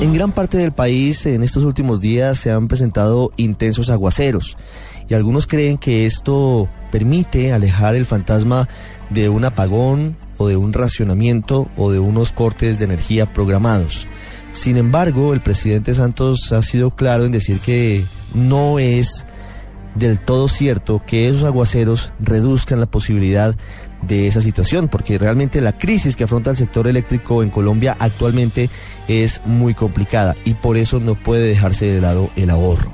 En gran parte del país en estos últimos días se han presentado intensos aguaceros y algunos creen que esto permite alejar el fantasma de un apagón o de un racionamiento o de unos cortes de energía programados. Sin embargo, el presidente Santos ha sido claro en decir que no es del todo cierto que esos aguaceros reduzcan la posibilidad de esa situación, porque realmente la crisis que afronta el sector eléctrico en Colombia actualmente es muy complicada y por eso no puede dejarse de lado el ahorro.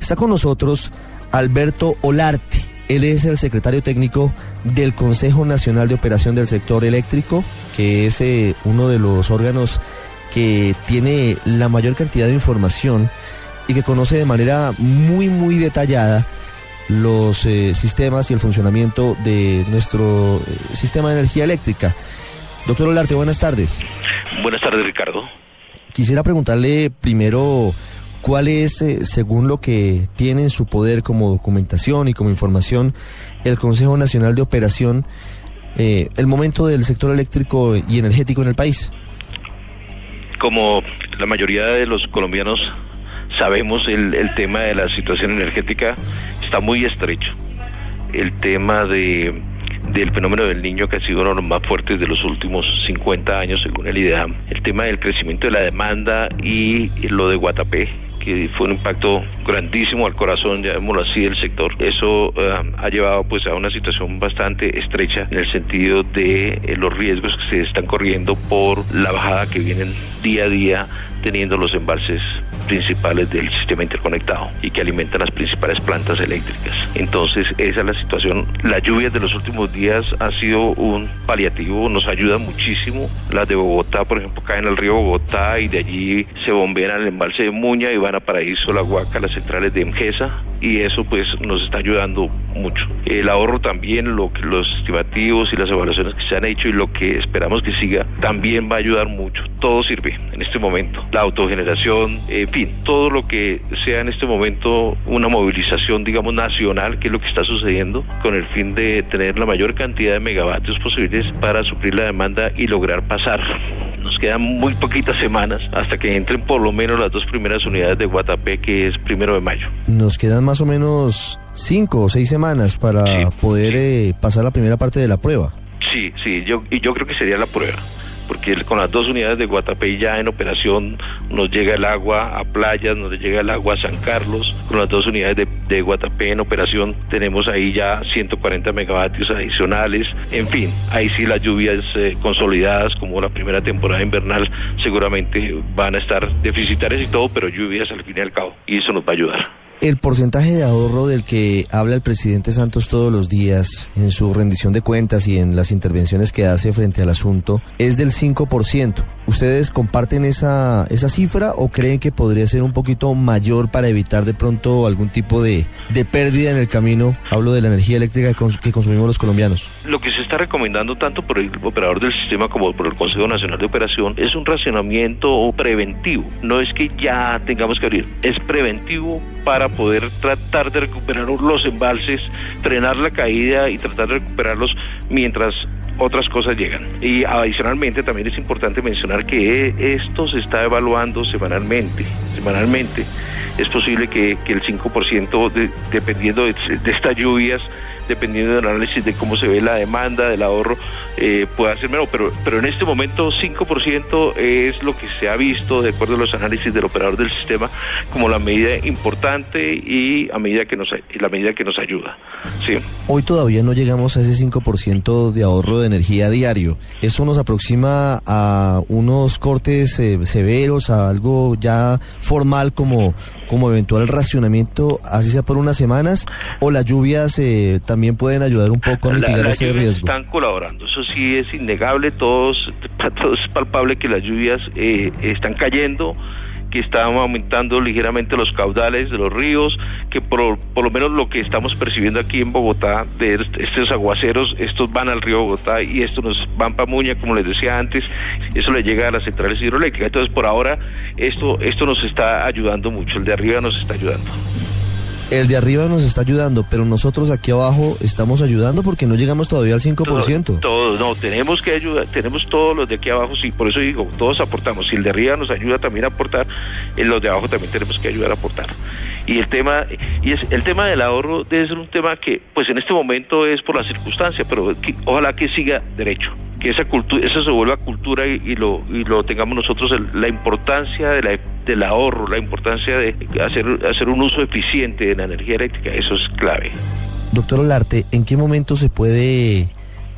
Está con nosotros Alberto Olarte. Él es el secretario técnico del Consejo Nacional de Operación del Sector Eléctrico, que es eh, uno de los órganos que tiene la mayor cantidad de información y que conoce de manera muy, muy detallada los eh, sistemas y el funcionamiento de nuestro eh, sistema de energía eléctrica. Doctor Olarte, buenas tardes. Buenas tardes, Ricardo. Quisiera preguntarle primero cuál es, eh, según lo que tiene en su poder como documentación y como información, el Consejo Nacional de Operación, el momento del sector eléctrico y energético en el país. Como la mayoría de los colombianos sabemos el, el tema de la situación energética está muy estrecho. El tema de, del fenómeno del niño que ha sido uno de los más fuertes de los últimos 50 años según el IDEAM, el tema del crecimiento de la demanda y lo de Guatapé, que fue un impacto grandísimo al corazón, llamémoslo así, del sector. Eso eh, ha llevado pues a una situación bastante estrecha en el sentido de eh, los riesgos que se están corriendo por la bajada que vienen día a día teniendo los embalses principales del sistema interconectado y que alimentan las principales plantas eléctricas. Entonces, esa es la situación. Las lluvias de los últimos días ha sido un paliativo, nos ayuda muchísimo. Las de Bogotá, por ejemplo, caen al río Bogotá y de allí se bombean al embalse de Muña y van a Paraíso, La Huaca, las centrales de Emgesa y eso pues nos está ayudando mucho. El ahorro también, lo los estimativos y las evaluaciones que se han hecho y lo que esperamos que siga también va a ayudar mucho. Todo sirve en este momento. La autogeneración, en fin, todo lo que sea en este momento una movilización, digamos, nacional, que es lo que está sucediendo, con el fin de tener la mayor cantidad de megavatios posibles para suplir la demanda y lograr pasar. Nos quedan muy poquitas semanas hasta que entren por lo menos las dos primeras unidades de Guatapé, que es primero de mayo. Nos quedan más o menos cinco o seis semanas para poder eh, pasar la primera parte de la prueba. Sí, sí, yo, y yo creo que sería la prueba porque con las dos unidades de Guatapé ya en operación nos llega el agua a playas, nos llega el agua a San Carlos, con las dos unidades de, de Guatapé en operación tenemos ahí ya 140 megavatios adicionales, en fin, ahí sí las lluvias eh, consolidadas como la primera temporada invernal seguramente van a estar deficitarias y todo, pero lluvias al fin y al cabo, y eso nos va a ayudar. El porcentaje de ahorro del que habla el presidente Santos todos los días en su rendición de cuentas y en las intervenciones que hace frente al asunto es del 5%. ¿Ustedes comparten esa, esa cifra o creen que podría ser un poquito mayor para evitar de pronto algún tipo de, de pérdida en el camino? Hablo de la energía eléctrica que consumimos los colombianos. Lo que se está recomendando tanto por el operador del sistema como por el Consejo Nacional de Operación es un racionamiento preventivo. No es que ya tengamos que abrir, es preventivo para poder tratar de recuperar los embalses, frenar la caída y tratar de recuperarlos mientras otras cosas llegan. Y adicionalmente también es importante mencionar que esto se está evaluando semanalmente, semanalmente. Es posible que, el 5%, dependiendo de, de estas lluvias, dependiendo del análisis de cómo se ve la demanda, del ahorro, eh, pueda ser menos, pero, pero en este momento 5% es lo que se ha visto, de acuerdo a los análisis del operador del sistema, como la medida importante y a medida que nos, la medida que nos ayuda. Sí. Hoy todavía no llegamos a ese 5% de ahorro de energía diario. Eso nos aproxima a unos cortes eh, severos, a algo ya formal como, como eventual racionamiento, así sea por unas semanas, o las lluvias eh, también pueden ayudar un poco a mitigar ese riesgo. Están colaborando, eso sí es innegable, todos, todos es palpable que las lluvias eh, están cayendo que están aumentando ligeramente los caudales de los ríos, que por, por, lo menos lo que estamos percibiendo aquí en Bogotá, de estos aguaceros, estos van al río Bogotá y estos nos van para Muña, como les decía antes, eso le llega a las centrales hidroeléctricas. Entonces, por ahora, esto, esto nos está ayudando mucho, el de arriba nos está ayudando. El de arriba nos está ayudando, pero nosotros aquí abajo estamos ayudando porque no llegamos todavía al 5%. Todos, no, tenemos que ayudar, tenemos todos los de aquí abajo, sí, por eso digo, todos aportamos. Si el de arriba nos ayuda también a aportar, en los de abajo también tenemos que ayudar a aportar. Y el tema, y es, el tema del ahorro debe ser un tema que, pues en este momento es por la circunstancia, pero ojalá que siga derecho que esa cultura, eso se vuelva cultura y, lo, y lo tengamos nosotros, la importancia de la, del ahorro, la importancia de hacer, hacer un uso eficiente de la energía eléctrica, eso es clave. Doctor Olarte, ¿en qué momento se puede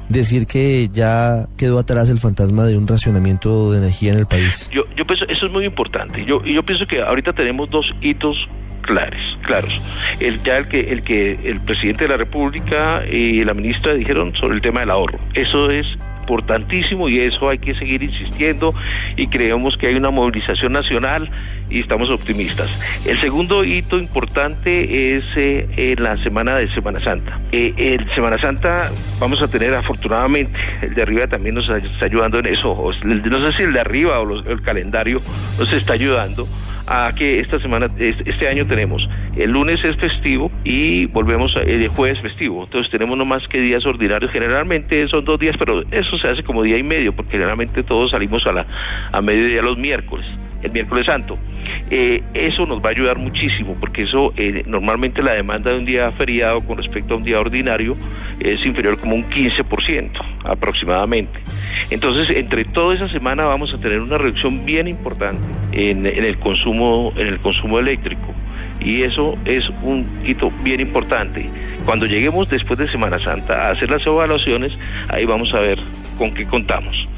decir que ya quedó atrás el fantasma de un racionamiento de energía en el país? Yo, yo pienso, eso es muy importante. Yo, yo pienso que ahorita tenemos dos hitos claros, claros. El, ya el que, el que el presidente de la República y la ministra dijeron sobre el tema del ahorro. Eso es importantísimo y eso hay que seguir insistiendo y creemos que hay una movilización nacional y estamos optimistas. El segundo hito importante es eh, en la semana de Semana Santa. Eh, en Semana Santa vamos a tener afortunadamente, el de arriba también nos está ayudando en eso, no sé si el de arriba o el calendario nos está ayudando a que esta semana, este año tenemos, el lunes es festivo y volvemos el jueves festivo, entonces tenemos no más que días ordinarios, generalmente son dos días, pero eso se hace como día y medio, porque generalmente todos salimos a, la, a mediodía los miércoles, el miércoles santo. Eh, eso nos va a ayudar muchísimo porque eso eh, normalmente la demanda de un día feriado con respecto a un día ordinario es inferior como un 15% aproximadamente. Entonces, entre toda esa semana vamos a tener una reducción bien importante en, el consumo en el consumo eléctrico y eso es un hito bien importante. Cuando lleguemos después de Semana Santa a hacer las evaluaciones, ahí vamos a ver con qué contamos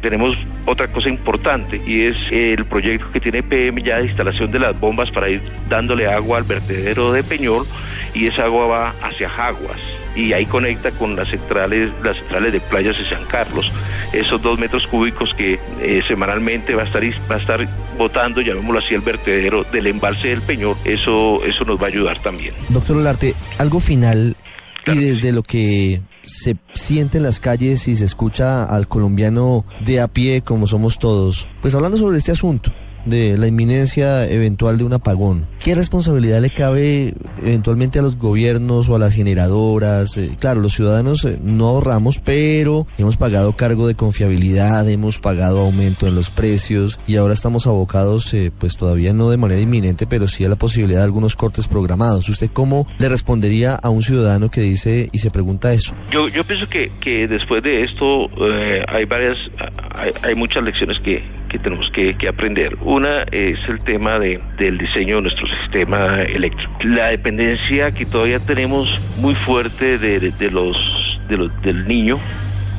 tenemos otra cosa importante y es el proyecto que tiene PM ya de instalación de las bombas para ir dándole agua al vertedero de Peñol y esa agua va hacia Jaguas y ahí conecta con las centrales, las centrales de playas de San Carlos. Esos dos metros cúbicos que eh, semanalmente va a estar va a estar botando, llamémoslo así, el vertedero del embalse del Peñol, eso, eso nos va a ayudar también. Doctor Olarte, algo final y desde lo que se siente en las calles y se escucha al colombiano de a pie como somos todos, pues hablando sobre este asunto de la inminencia eventual de un apagón, ¿qué responsabilidad le cabe eventualmente a los gobiernos o a las generadoras? Eh, claro, los ciudadanos eh, no ahorramos, pero hemos pagado cargo de confiabilidad, hemos pagado aumento en los precios y ahora estamos abocados, eh, pues todavía no de manera inminente, pero sí a la posibilidad de algunos cortes programados. ¿Usted cómo le respondería a un ciudadano que dice y se pregunta eso? Yo, yo pienso que, que después de esto hay varias, hay muchas lecciones que, que tenemos que, aprender. Una es el tema de, del diseño de nuestro sistema eléctrico. La dependencia que todavía tenemos muy fuerte de, de los, de los del niño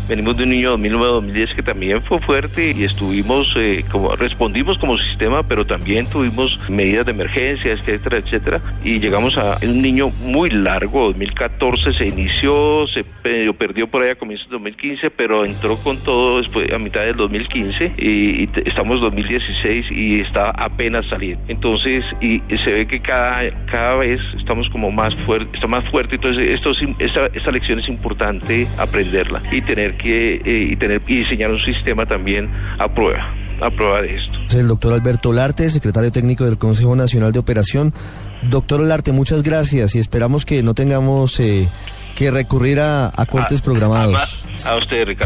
Venimos de un niño 2009-2010 que también fue fuerte y estuvimos, eh, como respondimos como sistema, pero también tuvimos medidas de emergencia, etcétera, etcétera. Y llegamos a un niño muy largo, 2014 se inició, se perdió por ahí a comienzos de 2015, pero entró con todo después a mitad del 2015 y, y estamos 2016 y está apenas saliendo. Entonces, y, se ve que cada, cada vez estamos como más fuerte, está más fuerte, entonces esta, esta lección es importante aprenderla y tener que eh, y tener y diseñar un sistema también a prueba a prueba de esto. Es el doctor Alberto Larte, secretario técnico del Consejo Nacional de Operación. Doctor Larte, muchas gracias y esperamos que no tengamos eh, que recurrir a, cortes programados. a usted, Ricardo.